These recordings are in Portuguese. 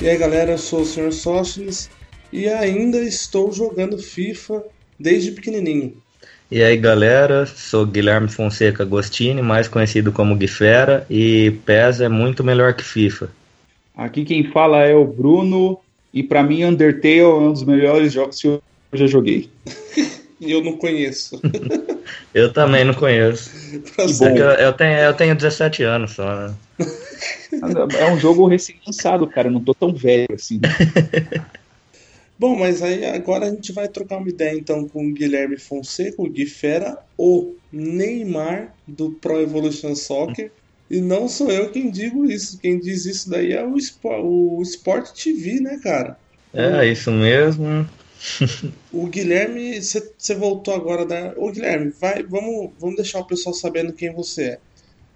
E aí galera, eu sou o Sr. Sóstenes e ainda estou jogando FIFA desde pequenininho. E aí galera, sou Guilherme Fonseca Agostini, mais conhecido como Guifera, e PES é muito melhor que FIFA. Aqui quem fala é o Bruno, e para mim Undertale é um dos melhores jogos que eu já joguei. E eu não conheço. eu também não conheço. Tá eu, eu, tenho, eu tenho 17 anos só, né? É um jogo recém-lançado, cara. Eu não tô tão velho assim. Bom, mas aí agora a gente vai trocar uma ideia então com o Guilherme Fonseca, o Gui Fera, o Neymar do Pro Evolution Soccer. E não sou eu quem digo isso. Quem diz isso daí é o, Sport, o Sport TV, né, cara? É, isso mesmo. O Guilherme, você voltou agora da. Ô Guilherme, vai, vamos, vamos deixar o pessoal sabendo quem você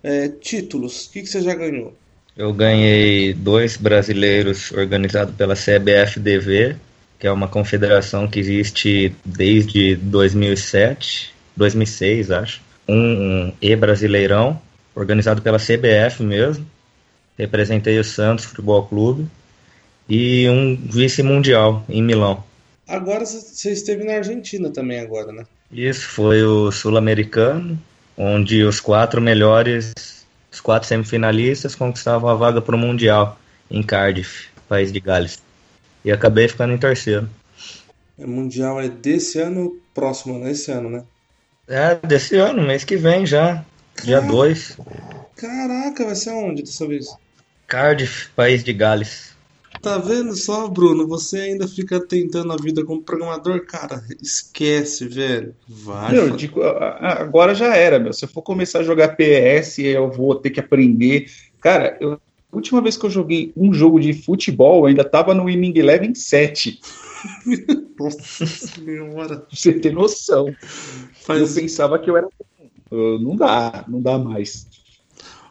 é. é títulos, o que, que você já ganhou? Eu ganhei dois brasileiros organizados pela CBFDV, que é uma confederação que existe desde 2007, 2006, acho. Um, um E-Brasileirão, organizado pela CBF mesmo. Representei o Santos Futebol Clube. E um vice-mundial em Milão. Agora você esteve na Argentina também agora, né? Isso, foi o Sul-Americano, onde os quatro melhores, os quatro semifinalistas conquistavam a vaga para o Mundial em Cardiff, país de Gales. E acabei ficando em terceiro. O Mundial é desse ano próximo, né? Esse ano, né? É, desse ano, mês que vem já. Dia 2. Caraca, vai ser onde dessa vez? Cardiff, país de Gales. Tá vendo só, Bruno? Você ainda fica tentando a vida como programador? Cara, esquece, velho. Vai. Meu, digo, agora já era, meu. Se eu for começar a jogar PS, eu vou ter que aprender. Cara, eu, a última vez que eu joguei um jogo de futebol, eu ainda tava no Winning Eleven 7. Nossa senhora. Você tem noção. Faz... Eu pensava que eu era. não dá, não dá mais.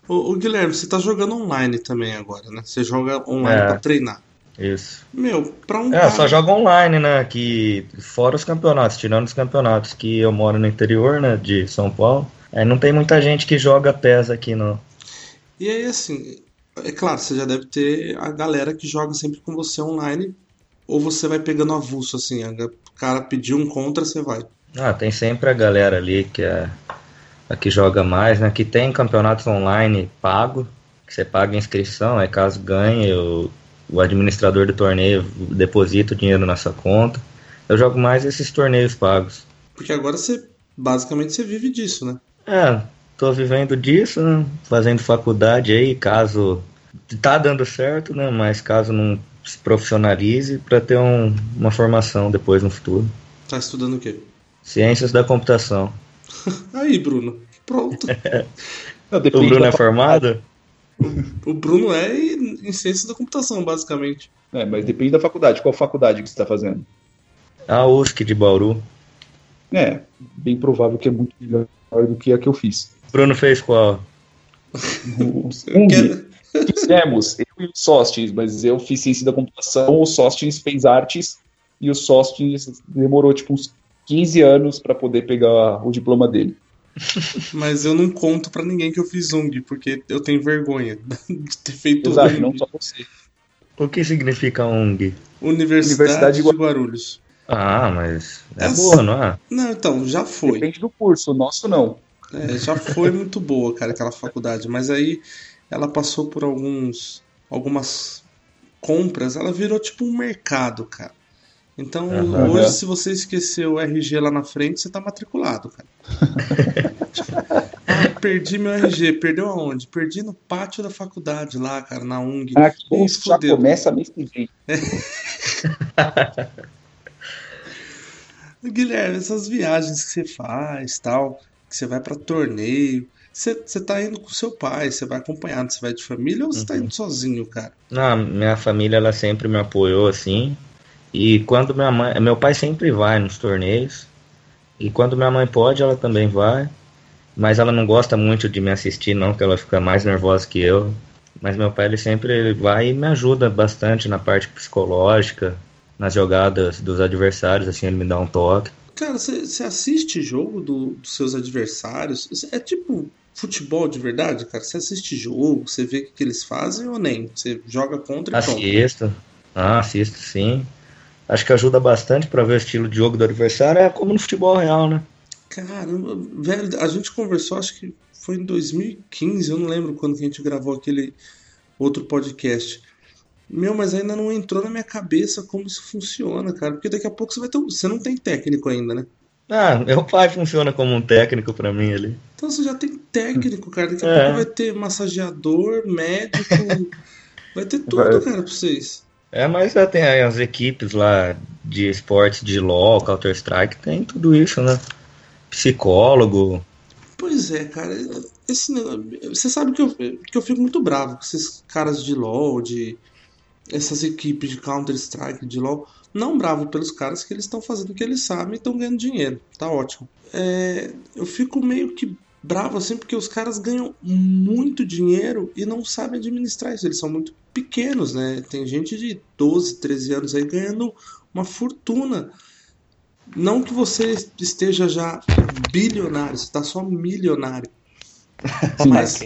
O, Guilherme, você tá jogando online também agora, né? Você joga online é, pra treinar. Isso. Meu, pra um. É, cara... só jogo online, né? Que fora os campeonatos, tirando os campeonatos que eu moro no interior, né? De São Paulo. Aí não tem muita gente que joga PES aqui, não. E aí, assim, é claro, você já deve ter a galera que joga sempre com você online, ou você vai pegando avulso, assim, o cara pediu um contra, você vai. Ah, tem sempre a galera ali que é a que joga mais, né? Que tem campeonatos online pago, que você paga inscrição, aí caso ganhe, o, o administrador do torneio deposita o dinheiro na sua conta. Eu jogo mais esses torneios pagos. Porque agora você, basicamente, você vive disso, né? É, tô vivendo disso, né? Fazendo faculdade aí, caso tá dando certo, né? Mas caso não se profissionalize para ter um, uma formação depois no futuro. Tá estudando o quê? Ciências da computação. Aí, Bruno. Pronto. o Bruno é formado? O Bruno é em ciências da computação, basicamente. É, mas depende da faculdade. Qual faculdade que você está fazendo? A USC de Bauru. É, bem provável que é muito melhor do que a que eu fiz. Bruno fez qual? um Fizemos, eu e o Sostens, mas eu fiz ciência da computação, o Sostens fez artes e o Sostens demorou tipo uns 15 anos para poder pegar o diploma dele. Mas eu não conto para ninguém que eu fiz UNG, porque eu tenho vergonha de ter feito Exato, não só você. O que significa UNG? Universidade, Universidade de Guarulhos. Ah, mas é Essa... boa, não é? Não, então, já foi. Depende do curso, o nosso não. É, já foi muito boa, cara, aquela faculdade. Mas aí ela passou por alguns algumas compras, ela virou tipo um mercado, cara. Então, uhum. hoje, se você esquecer o RG lá na frente, você tá matriculado, cara. ah, perdi meu RG. Perdeu aonde? Perdi no pátio da faculdade lá, cara, na UNG. Aqui ah, já fudeu. começa mês que vem. Guilherme, essas viagens que você faz, tal, que você vai para torneio, você, você tá indo com seu pai, você vai acompanhado, você vai de família ou você tá uhum. tá indo sozinho, cara? Não, minha família, ela sempre me apoiou, assim, e quando minha mãe, meu pai sempre vai nos torneios. E quando minha mãe pode, ela também vai. Mas ela não gosta muito de me assistir, não, que ela fica mais nervosa que eu. Mas meu pai ele sempre vai e me ajuda bastante na parte psicológica, nas jogadas dos adversários, assim, ele me dá um toque. Cara, você assiste jogo do, dos seus adversários? É tipo futebol de verdade, cara? Você assiste jogo, você vê o que, que eles fazem ou nem? Você joga contra e Assisto. Ah, assisto sim. Acho que ajuda bastante para ver o estilo de jogo do adversário. É como no futebol real, né? Caramba, velho, a gente conversou, acho que foi em 2015, eu não lembro quando que a gente gravou aquele outro podcast. Meu, mas ainda não entrou na minha cabeça como isso funciona, cara. Porque daqui a pouco você vai ter. Você não tem técnico ainda, né? Ah, meu pai funciona como um técnico para mim ali. Então você já tem técnico, cara. Daqui a é. pouco vai ter massageador, médico. vai ter tudo, vai. cara, pra vocês. É, mas já tem as equipes lá de esportes de LoL, Counter-Strike, tem tudo isso, né? Psicólogo. Pois é, cara. Esse você sabe que eu, que eu fico muito bravo com esses caras de LoL, de essas equipes de Counter-Strike, de LoL. Não bravo pelos caras que eles estão fazendo o que eles sabem e estão ganhando dinheiro. Tá ótimo. É, eu fico meio que bravo assim porque os caras ganham muito dinheiro e não sabem administrar isso. Eles são muito pequenos, né? Tem gente de 12, 13 anos aí ganhando uma fortuna. Não que você esteja já bilionário, você está só milionário. Mas,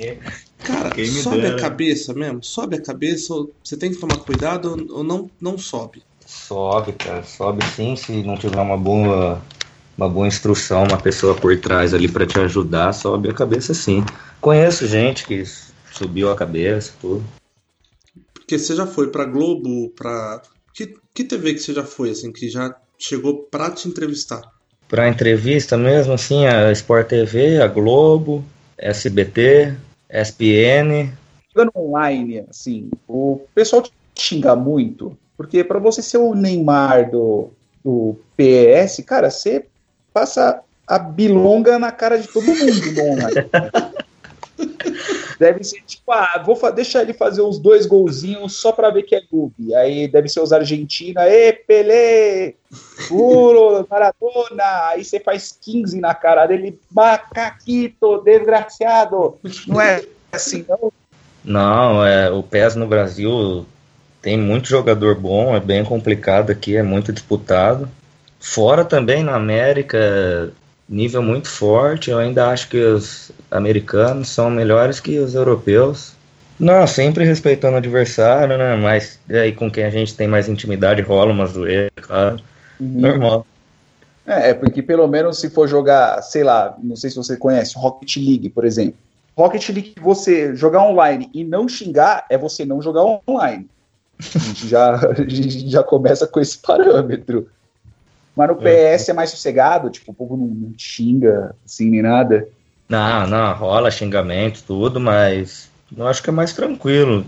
cara, sobe dera. a cabeça mesmo? Sobe a cabeça, você tem que tomar cuidado ou não, não sobe? Sobe, cara, sobe sim, se não tiver uma boa, uma boa instrução, uma pessoa por trás ali para te ajudar, sobe a cabeça sim. Conheço gente que subiu a cabeça, tudo. Porque você já foi pra Globo, pra. Que, que TV que você já foi, assim, que já chegou pra te entrevistar? Pra entrevista mesmo, assim, a Sport TV, a Globo, SBT, SPN. Jogando online, assim, o pessoal te xinga muito, porque para você ser o Neymar do, do PS, cara, você passa a bilonga na cara de todo mundo online. deve ser tipo, ah, vou deixar ele fazer uns dois golzinhos só para ver que é noob. Aí deve ser os argentinos, e Pelé, puro, Maradona. Aí você faz 15 na cara dele, macaquito, desgraciado. Não é assim, não? Não, é, o PES no Brasil tem muito jogador bom, é bem complicado aqui, é muito disputado. Fora também na América, nível muito forte. Eu ainda acho que os americanos são melhores que os europeus. Não, sempre respeitando o adversário, né? Mas aí com quem a gente tem mais intimidade rola uma zoeira, claro. Uhum. Normal. É, é, porque pelo menos se for jogar, sei lá, não sei se você conhece, Rocket League, por exemplo. Rocket League, você jogar online e não xingar, é você não jogar online. A gente já, a gente já começa com esse parâmetro. Mas no é. PS é mais sossegado, tipo, o povo não, não xinga, assim, nem nada. Não, não, rola xingamento, tudo, mas eu acho que é mais tranquilo.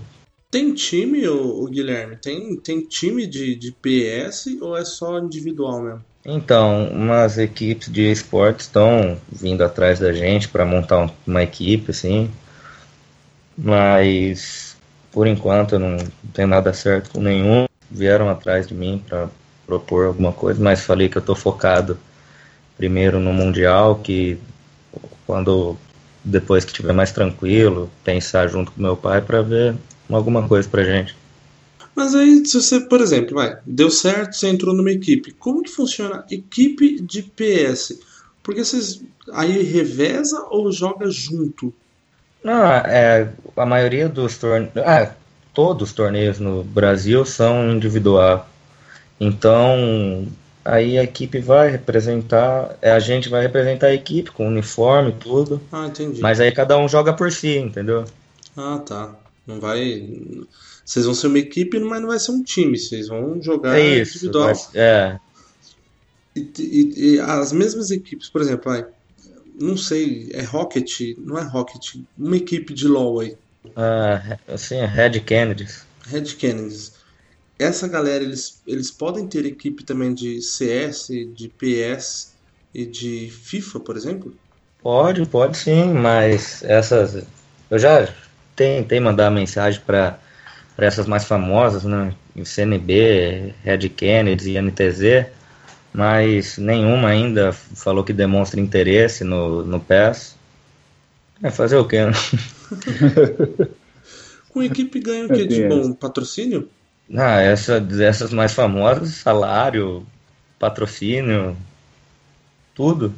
Tem time, o, o Guilherme? Tem, tem time de, de PS ou é só individual mesmo? Então, umas equipes de esportes estão vindo atrás da gente para montar uma equipe, assim. Mas, por enquanto, eu não tenho nada certo com nenhum. Vieram atrás de mim para propor alguma coisa, mas falei que eu estou focado primeiro no Mundial, que quando depois que estiver mais tranquilo, pensar junto com meu pai para ver alguma coisa pra gente. Mas aí, se você, por exemplo, vai, deu certo, você entrou numa equipe. Como que funciona equipe de PS? Porque vocês aí reveza ou joga junto? Não, é, a maioria dos torneios, ah, todos os torneios no Brasil são individual. Então, aí a equipe vai representar, é, a gente vai representar a equipe com uniforme e tudo. Ah, entendi. Mas aí cada um joga por si, entendeu? Ah, tá. Não vai. Vocês vão ser uma equipe, mas não vai ser um time. Vocês vão jogar é isso, individual. Vai, é. E, e, e, as mesmas equipes, por exemplo, vai, não sei, é Rocket, não é Rocket, uma equipe de LoL aí. Ah, assim, Red Kennedys. Red Kennedys essa galera eles, eles podem ter equipe também de CS, de PS e de FIFA, por exemplo? Pode, pode sim, mas essas eu já tentei mandar mensagem para essas mais famosas, né? CNB, Red Kennedy e NTZ, mas nenhuma ainda falou que demonstra interesse no, no PES. É fazer o quê? Né? Com equipe ganha o que de bom? Patrocínio? Ah, essa, essas mais famosas, salário, patrocínio. tudo.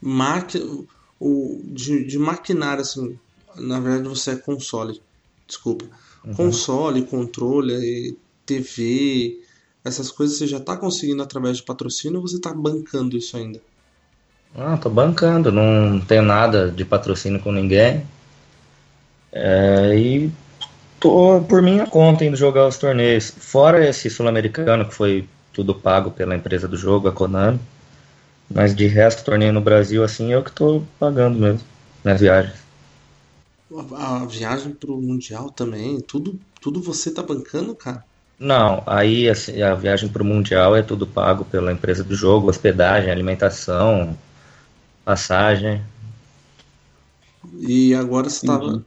Maqui... O, de, de maquinário, assim, na verdade você é console, desculpa. Uhum. Console, controle, TV, essas coisas você já está conseguindo através de patrocínio ou você está bancando isso ainda? Ah, tô bancando, não tenho nada de patrocínio com ninguém. É, e tô por minha conta indo jogar os torneios. Fora esse sul-americano, que foi tudo pago pela empresa do jogo, a Konami. Mas de resto, torneio no Brasil, assim, eu que tô pagando mesmo, nas viagens. A, a viagem pro Mundial também, tudo, tudo você tá bancando, cara? Não, aí assim, a viagem pro Mundial é tudo pago pela empresa do jogo, hospedagem, alimentação, passagem. E agora você tava.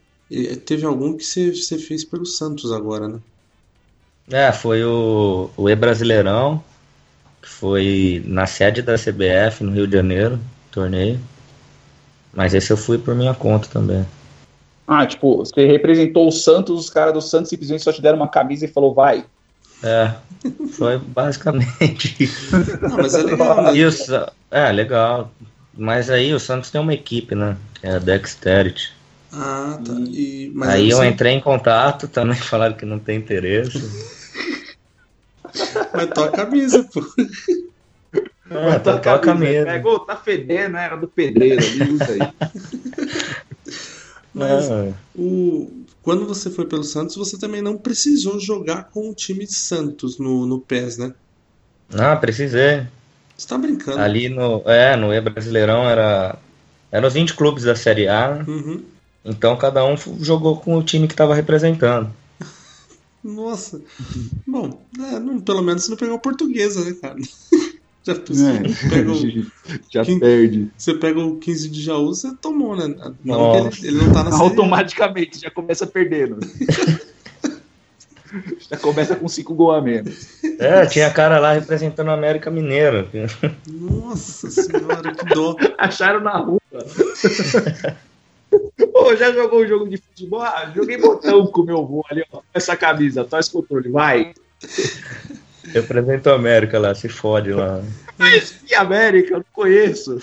Teve algum que você, você fez pelo Santos agora, né? É, foi o, o E-Brasileirão, que foi na sede da CBF, no Rio de Janeiro, torneio. Mas esse eu fui por minha conta também. Ah, tipo, você representou o Santos, os caras do Santos simplesmente só te deram uma camisa e falou, vai. É, foi basicamente isso. Não, mas é legal, né? Isso, é, legal. Mas aí o Santos tem uma equipe, né? Que é a Dexterity. Ah, tá. E, aí eu entrei em contato, também falaram que não tem interesse. mas toca a camisa, pô. É, toca a camisa. Pegou, tá fedendo, era do pedreiro ali, usa aí. Mas é. o, quando você foi pelo Santos, você também não precisou jogar com o time de Santos no, no PES, né? Ah, precisei. Você tá brincando. Ali no, é, no E Brasileirão era eram os 20 clubes da Série A. Uhum. Então cada um jogou com o time que estava representando. Nossa. Bom, é, não, pelo menos você não pegou portuguesa, né, cara? Já, é, pega o, já perde. Você pega o 15 de Jaú, você tomou, né? Não ele, ele, não tá na Automaticamente já começa perdendo. já começa com 5 gols a menos. É, tinha cara lá representando o América Mineiro. Nossa senhora, que dó. Acharam na rua. Pô, já jogou um jogo de futebol? Ah, joguei botão com meu avô ali, ó. Essa camisa, toma esse controle, vai. Representa o América lá, se fode lá. Mas que América? Eu não conheço.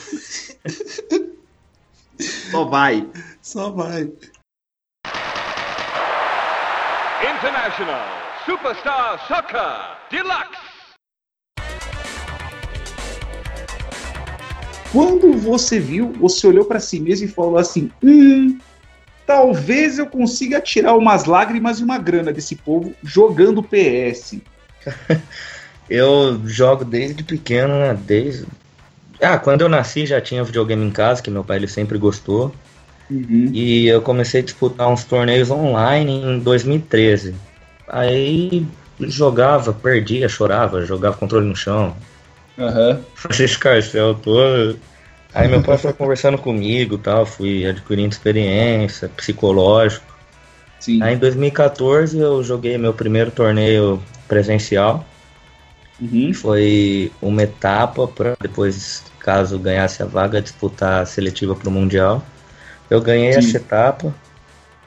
Só vai. Só vai. International Superstar Soccer Deluxe. Quando você viu, você olhou para si mesmo e falou assim: hum, talvez eu consiga tirar umas lágrimas e uma grana desse povo jogando PS. eu jogo desde pequeno, né? Desde. Ah, quando eu nasci já tinha videogame em casa, que meu pai ele sempre gostou. Uhum. E eu comecei a disputar uns torneios online em 2013. Aí jogava, perdia, chorava, jogava controle no chão. Uhum. Fazia escarcel todo. Aí meu pai foi conversando comigo tal, fui adquirindo experiência, psicológico. Sim. Aí em 2014 eu joguei meu primeiro torneio presencial. Uhum. Foi uma etapa para depois, caso ganhasse a vaga, disputar a seletiva para o Mundial. Eu ganhei Sim. essa etapa.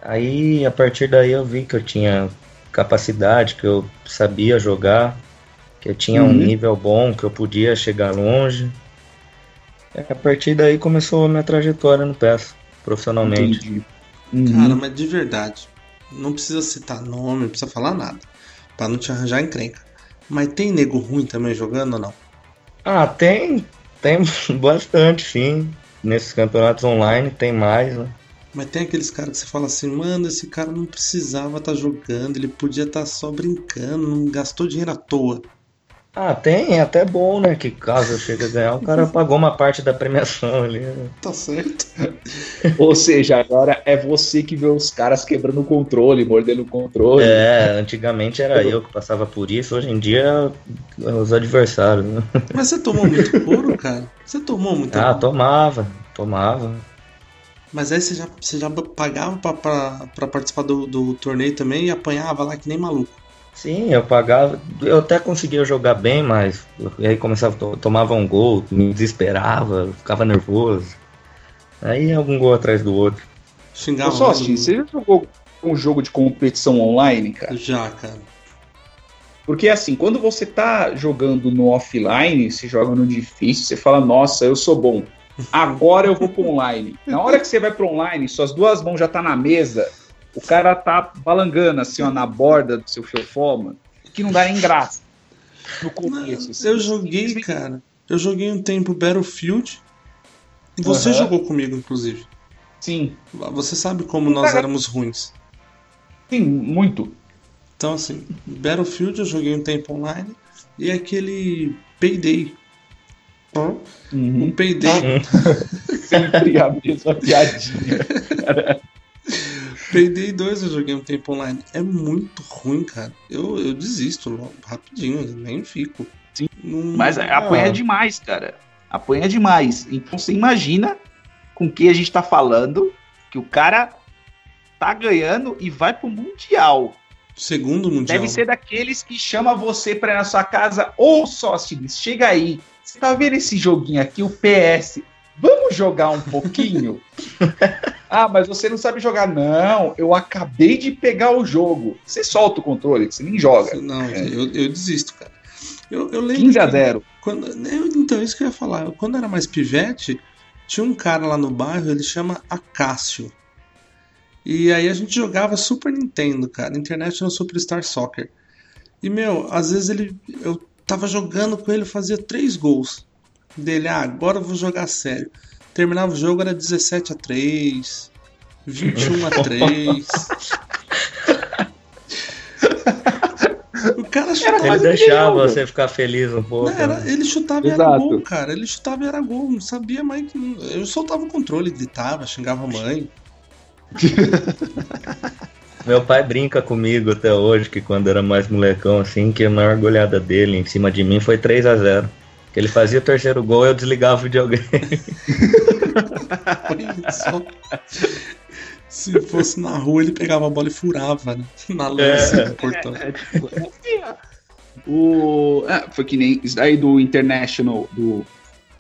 Aí a partir daí eu vi que eu tinha capacidade, que eu sabia jogar, que eu tinha uhum. um nível bom, que eu podia chegar longe. E a partir daí começou a minha trajetória no PES, profissionalmente. Uhum. Cara, mas de verdade, não precisa citar nome, não precisa falar nada para não te arranjar encrenca. Mas tem nego ruim também jogando ou não? Ah, tem. Tem bastante, sim. Nesses campeonatos online tem mais, né? Mas tem aqueles caras que você fala assim, mano, esse cara não precisava estar tá jogando, ele podia estar tá só brincando, não gastou dinheiro à toa. Ah, tem, é até bom, né? Que caso eu chegue a ganhar, o cara pagou uma parte da premiação ali. Né? Tá certo. Ou seja, agora é você que vê os caras quebrando o controle, mordendo o controle. É, antigamente era eu que passava por isso, hoje em dia os adversários. Né? Mas você tomou muito couro, cara? Você tomou muito Ah, couro? tomava, tomava. Mas aí você já, você já pagava pra, pra, pra participar do, do torneio também e apanhava lá que nem maluco. Sim, eu pagava. Eu até conseguia jogar bem, mas aí começava, tomava um gol, me desesperava, ficava nervoso. Aí algum gol atrás do outro. Xingava. Só, assim, você já jogou um jogo de competição online, cara? Já, cara. Porque assim, quando você tá jogando no offline, se joga no difícil, você fala, nossa, eu sou bom. Agora eu vou pro online. Na hora que você vai pro online, suas duas mãos já tá na mesa, o cara tá balangando assim, ó, na borda do seu fiofó, que não dá nem graça. No começo. Assim. Eu joguei, cara. Eu joguei um tempo Battlefield. Você uhum. jogou comigo, inclusive. Sim. Você sabe como nós éramos ruins. Sim, muito. Então, assim, Battlefield eu joguei um tempo online e aquele Payday. Uhum. Um Payday. Sempre a mesma piadinha. Payday 2 eu joguei um tempo online. É muito ruim, cara. Eu, eu desisto logo, rapidinho, nem fico. Sim. Mas apanha demais, cara. Apanha demais. Então você imagina com que a gente tá falando que o cara tá ganhando e vai pro Mundial. Segundo Mundial. Deve ser daqueles que chama você pra ir na sua casa. Ô, Sócrates, chega aí. Você tá vendo esse joguinho aqui, o PS? Vamos jogar um pouquinho? ah, mas você não sabe jogar. Não, eu acabei de pegar o jogo. Você solta o controle, você nem joga. Não, é. eu, eu desisto, cara. Eu, eu lembro 15 a 0. Quando, eu, então, isso que eu ia falar. Quando era mais pivete, tinha um cara lá no bairro, ele chama Acácio. E aí a gente jogava Super Nintendo, cara, International Superstar Soccer. E, meu, às vezes ele. Eu tava jogando com ele, fazia três gols. Dele, ah, agora eu vou jogar sério. Terminava o jogo, era 17 a 3 21 a 3 O cara chutava. Ele deixava você ficar feliz um pouco. Não, era, né? Ele chutava e era gol, cara. Ele chutava e era gol. Não sabia mais que. Eu soltava o controle, gritava, xingava a mãe. Meu pai brinca comigo até hoje que quando era mais molecão assim, que a maior goleada dele em cima de mim foi 3 a 0 Que ele fazia o terceiro gol e eu desligava o videogame. Se fosse na rua, ele pegava a bola e furava, né? Na lança é. do portão. É, é, tipo, é, o, é, foi que nem isso daí do International, do,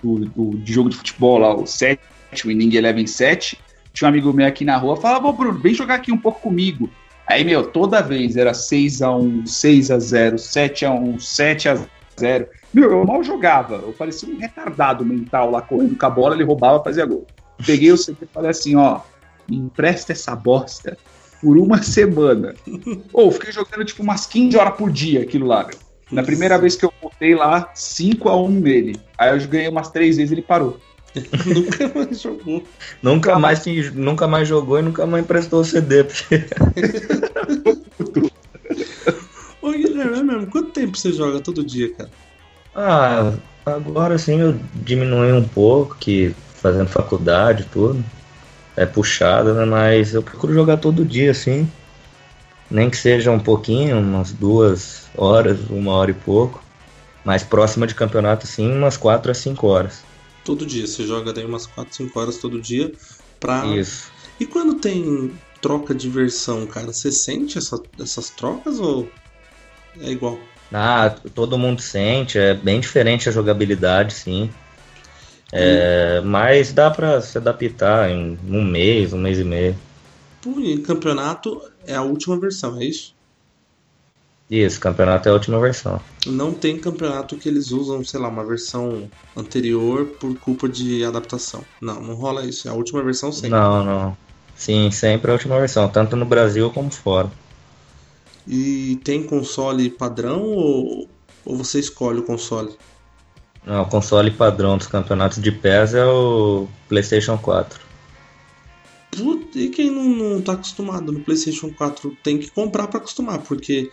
do, do, de jogo de futebol lá, o 7, o Inning Eleven 7 tinha um amigo meu aqui na rua, falava, ô Bruno, vem jogar aqui um pouco comigo. Aí, meu, toda vez era 6x1, 6x0, 7x1, 7x0. Meu, eu mal jogava. Eu parecia um retardado mental lá correndo com a bola, ele roubava, fazia gol. Peguei o CD e falei assim, ó, me empresta essa bosta por uma semana. Ou oh, fiquei jogando tipo umas 15 horas por dia aquilo lá, meu. Na primeira vez que eu voltei lá, 5 a 1 nele. Aí eu ganhei umas 3 vezes e ele parou. nunca mais jogou. Nunca mais, nunca mais jogou e nunca mais emprestou o CD. Ô tempo você joga todo dia, cara? Ah, agora sim eu diminui um pouco, que fazendo faculdade e tudo. É puxado, né? Mas eu procuro jogar todo dia, assim. Nem que seja um pouquinho, umas duas horas, uma hora e pouco. Mais próxima de campeonato, assim, umas quatro a cinco horas todo dia. Você joga daí umas 4, 5 horas todo dia pra. Isso. E quando tem troca de versão, cara, você sente essa, essas trocas ou é igual? Ah, todo mundo sente, é bem diferente a jogabilidade, sim. É. Mas dá pra se adaptar em um mês, um mês e meio. Em campeonato é a última versão, é isso? Isso, campeonato é a última versão. Não tem campeonato que eles usam, sei lá, uma versão anterior por culpa de adaptação. Não, não rola isso. É a última versão sempre. Não, não. Sim, sempre a última versão, tanto no Brasil como fora. E tem console padrão ou, ou você escolhe o console? Não, o console padrão dos campeonatos de PES é o PlayStation 4. Puta, e quem não, não tá acostumado no PlayStation 4 tem que comprar para acostumar, porque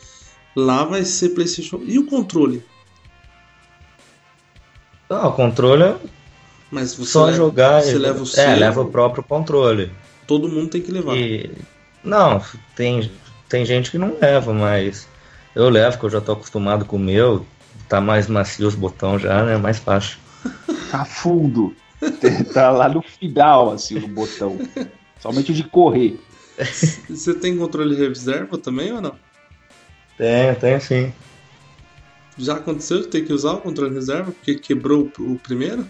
Lá vai ser PlayStation. E o controle? Ah, o controle é Mas você só leva, jogar. Você leva o é, seu. É, leva o próprio controle. Todo mundo tem que levar. E... Não, tem, tem gente que não leva, mas eu levo, que eu já tô acostumado com o meu. Tá mais macio os botões já, né? Mais fácil. Tá fundo. tá lá no final, assim, o botão. Somente de correr. Você tem controle de reserva também ou não? Tem, tem sim. Já aconteceu de ter que usar o controle reserva porque quebrou o primeiro?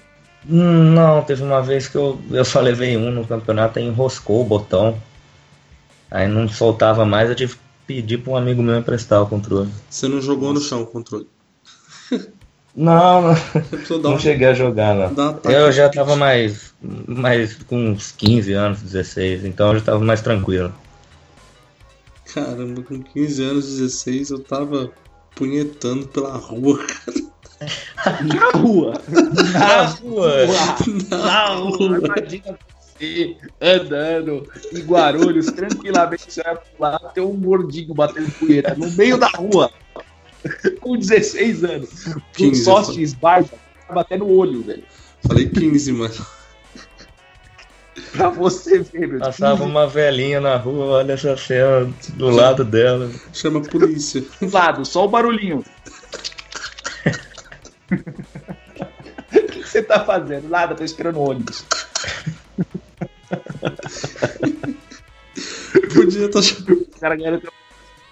Hum, não, teve uma vez que eu, eu só levei um no campeonato e enroscou o botão. Aí não soltava mais, eu tive que pedi pra um amigo meu emprestar o controle. Você não jogou no chão o controle. Não, não, não um- cheguei a jogar, não. Eu já tava mais, mais com uns 15 anos, 16, então eu já tava mais tranquilo. Caramba, com 15 anos, 16, eu tava punhetando pela rua, cara. Na rua. Na rua! Na rua. Imagina você andando em Guarulhos, tranquilamente, você vai pular, tem um gordinho batendo punheta no meio da rua. Com 16 anos. Com 15, sócios barba, tá batendo o olho, velho. Falei 15, mano. Pra você ver, meu. Passava uma velhinha na rua, olha essa cena do lado dela. Chama a polícia. Do lado, só o barulhinho. O que você tá fazendo? Nada, tô esperando o ônibus. Podia estar O cara ganhando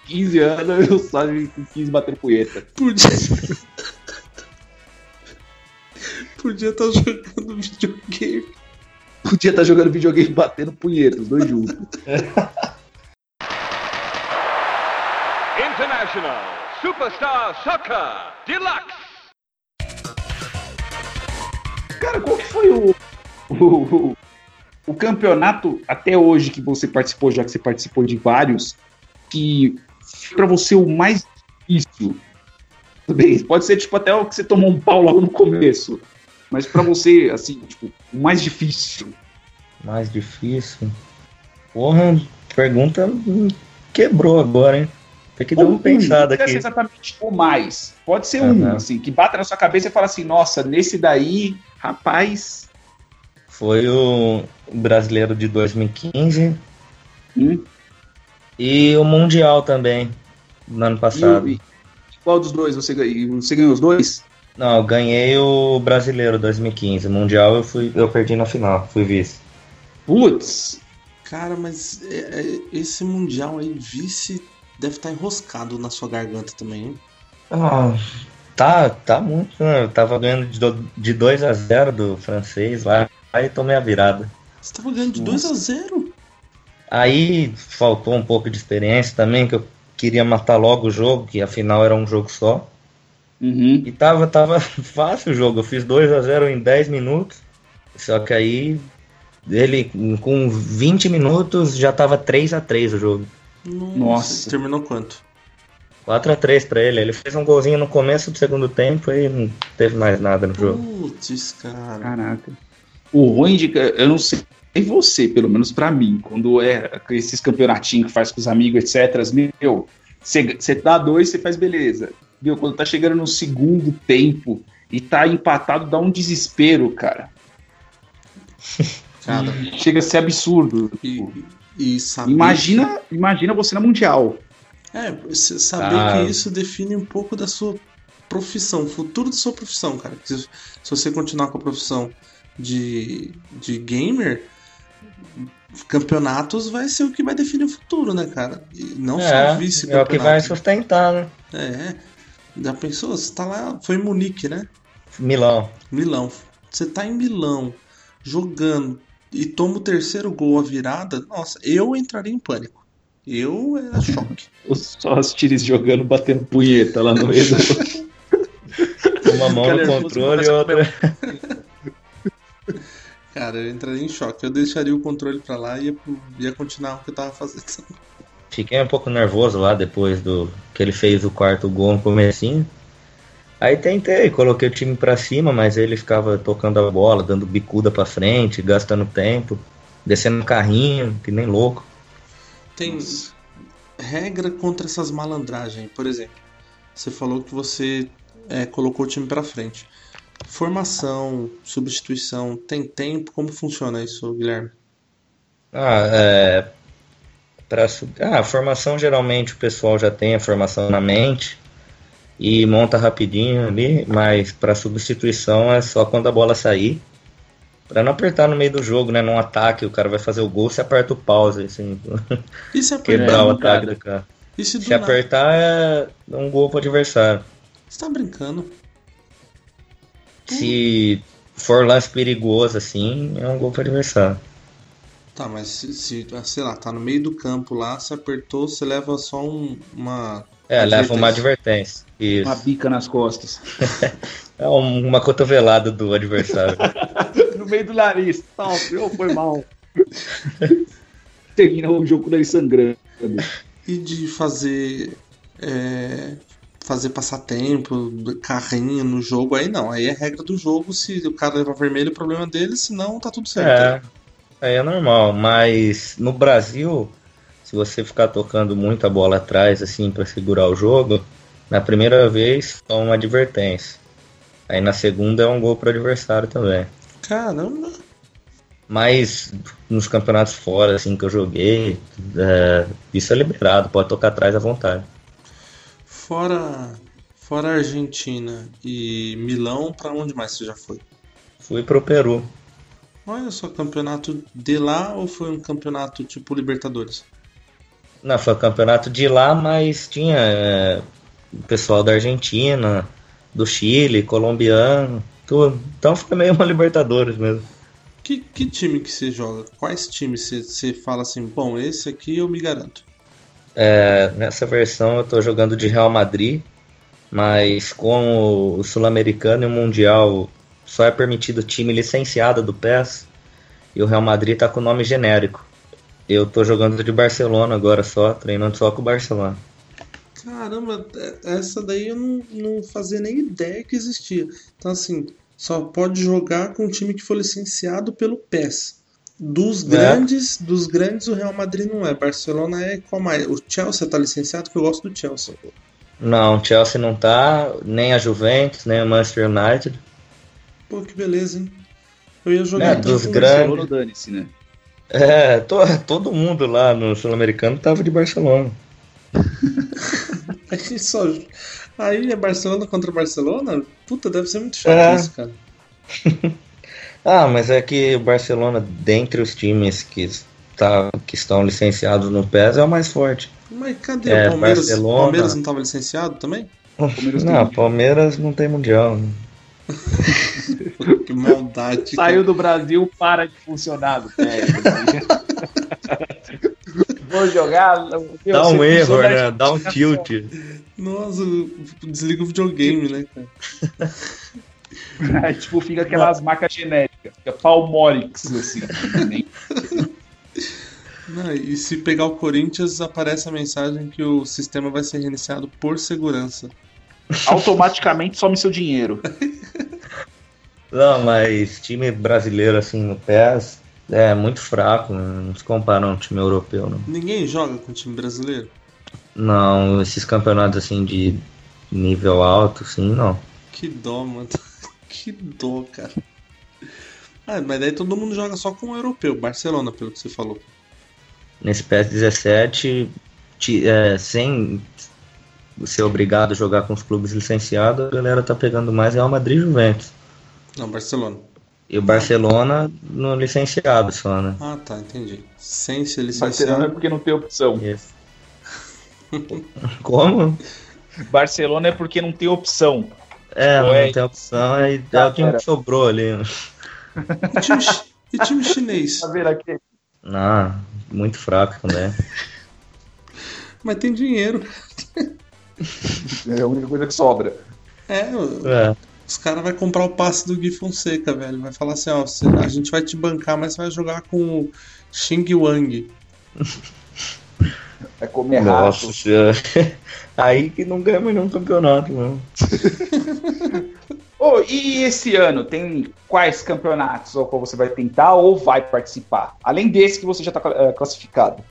15 anos, eu só com 15 batendo punheta. Podia. Podia estar jogando videogame. Podia estar jogando videogame e batendo punheta, os dois juntos. International Superstar Soccer Deluxe. Cara, qual que foi o, o, o, campeonato até hoje que você participou, já que você participou de vários, que pra você o mais difícil? Tudo bem, pode ser tipo até o que você tomou um pau logo no começo, mas pra você, assim, tipo, o mais difícil. Mais difícil. Porra, pergunta quebrou agora, hein? Tem que dar uma pensada não precisa ser aqui. exatamente o mais. Pode ser um, Aham. assim, que bata na sua cabeça e fala assim, nossa, nesse daí, rapaz. Foi o brasileiro de 2015 Hum, e o Mundial também, no ano passado. e, qual dos dois você ganhou? Você ganhou os dois? Não, eu ganhei o brasileiro 2015. Mundial eu fui, eu perdi na final, fui vice. Putz, Cara, mas é- é- esse mundial aí, vice, deve estar enroscado na sua garganta também, hein? Ah, tá, tá muito, né? Eu tava ganhando de do- de 2 a 0 do francês lá, aí tomei a virada. Você tava ganhando de Nossa. 2 a 0 Aí faltou um pouco de experiência também, que eu queria matar logo o jogo, que afinal era um jogo só. Uhum. E tava, tava fácil o jogo, eu fiz 2 a 0 em 10 minutos. Só que aí ele com 20 minutos já tava 3 a 3 o jogo. Nossa. Nossa. Terminou quanto? 4 a 3 pra ele. Ele fez um golzinho no começo do segundo tempo e não teve mais nada no jogo. Putz, cara. Caraca. O ruim de. Eu não sei você, pelo menos pra mim, quando é esses campeonatinhos que faz com os amigos, etc. Meu, você dá dois, você faz beleza. Meu, quando tá chegando no segundo tempo e tá empatado, dá um desespero, cara. Cara, Chega a ser absurdo. e, e saber. Imagina, imagina você na Mundial. É, você saber Ah. que isso define um pouco da sua profissão, o futuro da sua profissão, cara. Se, se você continuar com a profissão de, de gamer, campeonatos vai ser o que vai definir o futuro, né, cara? E não só É, vice é o que vai sustentar, né? É. Já pensou? Você tá lá. Foi em Munique, né? Milão. Milão. Você tá em Milão jogando e toma o terceiro gol a virada, nossa, eu entraria em pânico. Eu era choque. Só os tiros jogando, batendo punheta lá no meio do... Uma mão no controle e outra. Cara, eu entraria em choque. Eu deixaria o controle pra lá e ia, ia continuar o que eu tava fazendo. Fiquei um pouco nervoso lá depois do que ele fez o quarto gol no comecinho. Aí tentei, coloquei o time pra cima, mas ele ficava tocando a bola, dando bicuda pra frente, gastando tempo, descendo no carrinho, que nem louco. Tem regra contra essas malandragens. Por exemplo, você falou que você é, colocou o time pra frente. Formação, substituição, tem tempo? Como funciona isso, Guilherme? Ah, é. Pra, ah, a formação geralmente o pessoal já tem a formação na mente e monta rapidinho ali, mas para substituição é só quando a bola sair. Pra não apertar no meio do jogo, né? Num ataque, o cara vai fazer o gol, você aperta o pause, assim, E se quebrar apertar? o ataque do cara. E se Se apertar é um gol pro adversário. Você tá brincando? Se for lance perigoso, assim, é um gol pro adversário. Tá, mas se, se, sei lá, tá no meio do campo lá, se apertou, você leva só um, uma. É, leva uma advertência. Isso. Uma bica nas costas. é uma cotovelada do adversário. no meio do nariz. Não, foi mal. Termina o jogo com ele sangrando. E de fazer. É, fazer passatempo, carrinho no jogo, aí não. Aí é regra do jogo. Se o cara levar vermelho, é problema dele, senão tá tudo certo. É, aí é normal. Mas no Brasil, se você ficar tocando muita bola atrás, assim, para segurar o jogo, na primeira vez toma uma advertência. Aí na segunda é um gol pro adversário também. Caramba! Mas nos campeonatos fora, assim, que eu joguei, é, isso é liberado, pode tocar atrás à vontade. Fora, fora Argentina e Milão, para onde mais você já foi? Fui pro Peru. Olha só, campeonato de lá ou foi um campeonato tipo Libertadores? Não, foi um campeonato de lá, mas tinha é, pessoal da Argentina, do Chile, colombiano, tudo. Então foi meio uma Libertadores mesmo. Que, que time que você joga? Quais times você, você fala assim, bom, esse aqui eu me garanto? É, nessa versão eu tô jogando de Real Madrid, mas com o Sul-Americano e o Mundial só é permitido time licenciado do PES e o Real Madrid tá com nome genérico. Eu tô jogando de Barcelona agora só, treinando só com o Barcelona. Caramba, é, essa daí eu não, não fazia nem ideia que existia. Então assim, só pode jogar com um time que for licenciado pelo PES. Dos é. grandes, é. dos grandes o Real Madrid não é. Barcelona é qual mais? O Chelsea tá licenciado que eu gosto do Chelsea. Não, o Chelsea não tá, nem a Juventus, nem o Manchester United. Pô, que beleza, hein? Eu ia jogar é, dos grandes. Dane-se, né? É, to, todo mundo lá no Sul-Americano tava de Barcelona. Aí só. Aí é Barcelona contra Barcelona? Puta, deve ser muito chato é. isso, cara. ah, mas é que o Barcelona, dentre os times que, tá, que estão licenciados no PES, é o mais forte. Mas cadê é, o Palmeiras? Barcelona... Palmeiras não estava licenciado também? Palmeiras não, Palmeiras não tem mundial. Né? que maldade. Saiu do Brasil, para de funcionar. Vou jogar. Meu, Dá um erro, né? Dá um tilt. Nossa, desliga o videogame, né, cara? Aí, tipo, fica aquelas marcas genéricas. Fica Palmorix, assim. Não, e se pegar o Corinthians, aparece a mensagem que o sistema vai ser reiniciado por segurança. Automaticamente some seu dinheiro. Não, mas time brasileiro assim no PES é muito fraco, né? não se compara a um time europeu. Não. Ninguém joga com time brasileiro? Não, esses campeonatos assim de nível alto, sim, não. Que dó, mano. Que dó, cara. Ah, mas daí todo mundo joga só com o europeu, Barcelona, pelo que você falou. Nesse PES 17, é, sem ser obrigado a jogar com os clubes licenciados, a galera tá pegando mais Real Madrid e Juventus. Não, Barcelona. E o Barcelona no licenciado só, né? Ah, tá, entendi. Sem ser licenciado. Barcelona é porque não tem opção. Isso. Como? Barcelona é porque não tem opção. É, não, é... tem opção, é, é o time que sobrou ali. E time, e time chinês? Tá? Não, muito fraco também. Mas tem dinheiro. É a única coisa que sobra. É, é. os caras vão comprar o passe do Gui Fonseca, velho. Vai falar assim, ó, a gente vai te bancar, mas você vai jogar com o Xing Wang. Vai comer Nossa Aí que não ganha mais nenhum campeonato, não. oh, e esse ano, tem quais campeonatos ou qual você vai tentar ou vai participar? Além desse que você já está uh, classificado.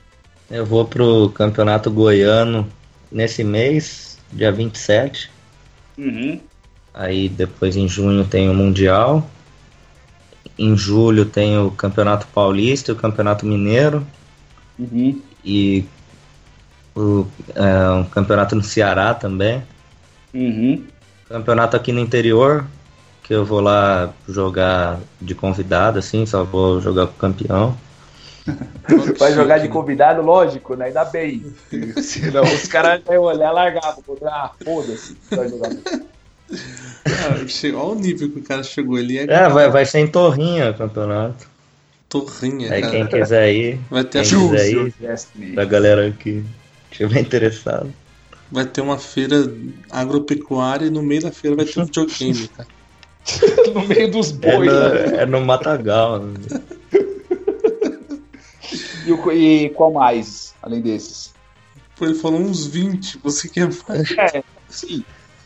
Eu vou pro campeonato goiano nesse mês, dia 27. Uhum. Aí depois em junho tem o Mundial. Em julho tem o Campeonato Paulista e o Campeonato Mineiro. Uhum. E o é, um campeonato no Ceará também. Uhum. Campeonato aqui no interior, que eu vou lá jogar de convidado, assim, só vou jogar com o campeão. Vai jogar de convidado, lógico, né? Ainda bem. Senão os caras vão olhar largar, vou ah, foda-se. Vai jogar. Ah, olha o nível que o cara chegou ali. É, é vai, vai ser em Torrinha o campeonato. Torrinha, Aí cara. quem quiser ir, Vai ter, a- quiser ir, pra galera que estiver interessado. Vai ter uma feira agropecuária e no meio da feira vai ter um videogame, cara. no meio dos É bois. no, né? é no Matagal. né? E, o- e qual mais, além desses? Pô, ele falou uns 20, você quer mais? É, sim.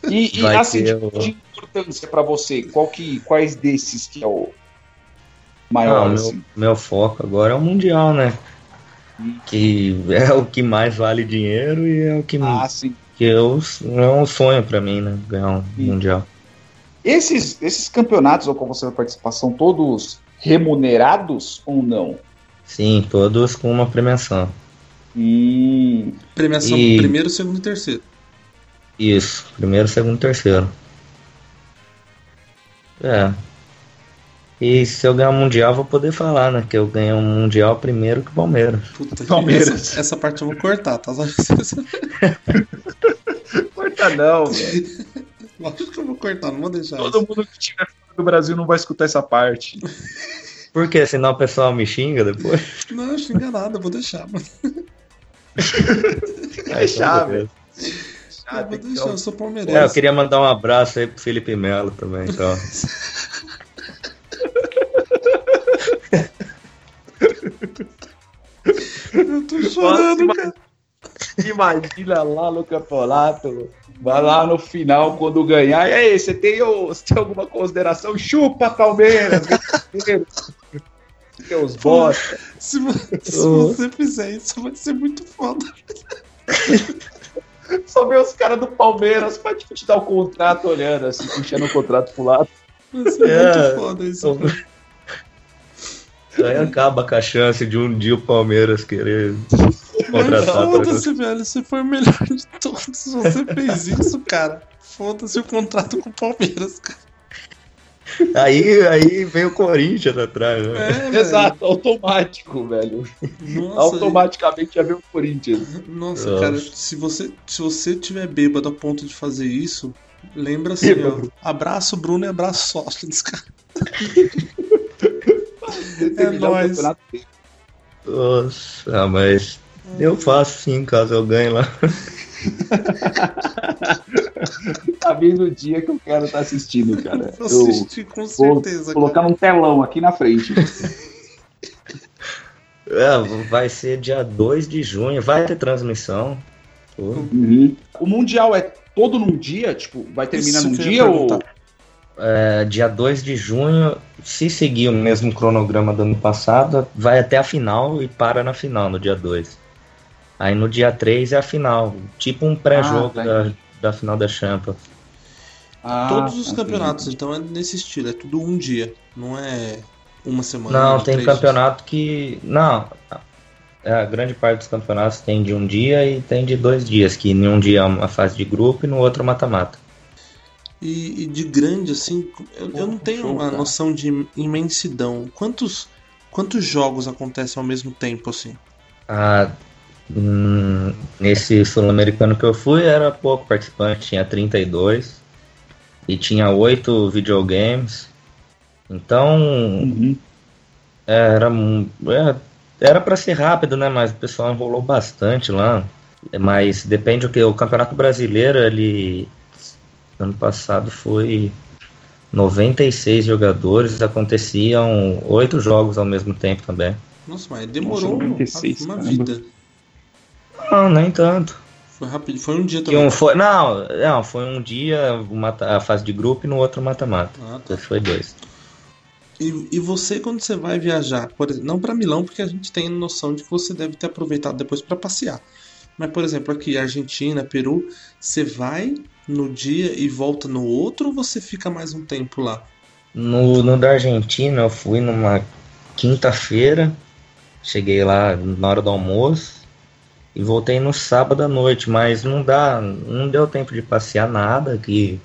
E, e assim, ter de, importância pra você, qual que, quais desses que é o Não, maior? meu, assim? meu foco agora é o Mundial, né? Que é o que mais vale dinheiro e é o que, Ah, sim. que eu, é um sonho pra mim, né? Ganhar um Sim. Mundial. Esses, esses campeonatos ao qual você vai participar são todos remunerados ou não? Sim, todos com uma premiação. Hum, Premiação E- primeiro, segundo e terceiro. Isso, primeiro, segundo, terceiro. É. E se eu ganhar um Mundial, vou poder falar, né? Que eu ganhei um Mundial primeiro que o Palmeiras. Puta, Palmeiras. Essa, essa parte eu vou cortar, tá? corta não, velho. Lógico que eu vou cortar, não vou deixar Todo isso. mundo que estiver fora do Brasil não vai escutar essa parte. Por quê? Senão o pessoal me xinga depois. Não, xinga nada, eu vou deixar, mano. Deixar, velho. Eu vou deixar, eu sou É, eu palmeirense. queria mandar um abraço aí pro Felipe Melo também, então. Eu tô chorando, Nossa, cara. Imagina lá no campeonato, vai lá no final quando ganhar. E aí, você tem, você tem alguma consideração? Chupa, Palmeiras! Tem os bosta. Se, se Oh. você fizer isso, vai ser muito foda. Só ver os caras do Palmeiras pra te dar o contrato olhando, assim, puxando o contrato pro lado. Vai ser É. muito foda isso. cara. Aí acaba com a chance de um dia o Palmeiras querer contratar. Mas foda-se, velho. Você foi o melhor de todos. Você fez isso, cara. Foda-se o contrato com o Palmeiras, cara. Aí, aí vem o Corinthians atrás, né? É. Exato, automático, velho. Nossa, Automaticamente já vê o Corinthians. Nossa, Nossa. cara, se você, se você tiver bêbado a ponto de fazer isso, lembra assim, ó. Abraço Bruno e abraço Sóstenes, cara. Terminar o nóis. Nossa, mas eu faço sim, caso eu ganhe lá. Tá vindo o dia que eu quero estar assistindo, cara. Vou Eu assistir com vou certeza, colocar cara. num telão aqui na frente. É, vai ser dia 2 de junho, vai ter transmissão. Uhum. O Mundial é todo num dia? Tipo, vai terminar Isso num dia ou. É, dia 2 de junho, se seguir o mesmo cronograma do ano passado, vai até a final e para na final, no dia 2. Aí no dia 3 é a final, tipo um pré-jogo Ah, tá. da, da final da Champions. Ah, Todos os campeonatos, então, é nesse estilo. É tudo um dia. Não é uma semana. Não, tem três campeonato que. Não, é, a grande parte dos campeonatos tem de um dia e tem de dois dias, que em um dia é uma fase de grupo e no outro mata-mata. E, e de grande, assim, eu, eu não tenho show, uma noção de imensidão. Quantos, quantos jogos acontecem ao mesmo tempo, assim? Ah, hum, nesse sul-americano que eu fui era pouco participante, tinha 32 e tinha oito videogames. Então Uhum. é, era é, era para ser rápido, né? Mas o pessoal enrolou bastante lá. Mas depende o que o Campeonato Brasileiro ele ano passado foi 96 jogadores, aconteciam oito jogos ao mesmo tempo também. Nossa, mas demorou Nossa, 96, uma caramba. vida. Não, nem tanto. Foi rápido. Foi um dia Que também. um foi, não, não, foi um dia uma, a fase de grupo e no outro mata-mata. Ah, tá. Foi dois. E, e você, quando você vai viajar, por exemplo, não para Milão, porque a gente tem noção de que você deve ter aproveitado depois para passear. Mas, por exemplo, aqui, Argentina, Peru, você vai no dia e volta no outro ou você fica mais um tempo lá? No, no da Argentina eu fui numa quinta-feira, cheguei lá na hora do almoço e voltei no sábado à noite, mas não dá, não deu tempo de passear nada, que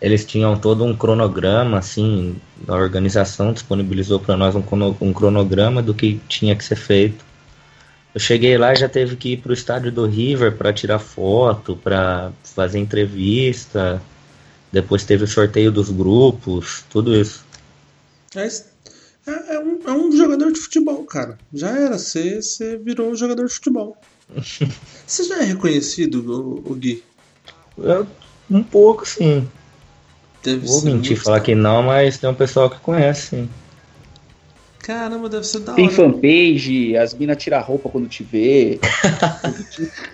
eles tinham todo um cronograma, assim, a organização disponibilizou para nós um, um cronograma do que tinha que ser feito. Eu cheguei lá e já teve que ir pro estádio do River para tirar foto, para fazer entrevista. Depois teve o sorteio dos grupos, tudo isso. Mas, É, é um, é um jogador de futebol, cara. Já era, você você virou um jogador de futebol. Você já é reconhecido, o, o Gui? Eu, um pouco, sim. Deve Vou mentir, falar que não, mas tem um pessoal que conhece, sim. Caramba, deve ser da Tem hora. fanpage, as minas tiram a roupa quando te vê.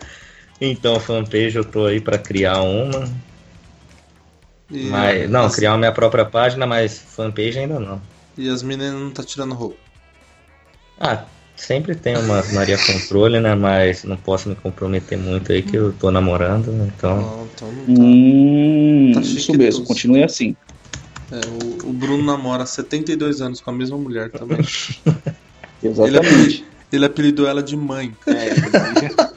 Então, fanpage eu tô aí pra criar uma. E, Mas, não, as, criar a minha própria página, mas fanpage ainda não. E as meninas não tá tirando roupa. Ah, sempre tem umas Maria Controle, né? Mas não posso me comprometer muito aí que eu tô namorando, né, então. Não, então não tá. Hum, Tá isso mesmo, continue assim. É, o, o Bruno namora há 72 anos com a mesma mulher também. Exatamente. Ele apelidou ela de mãe. É,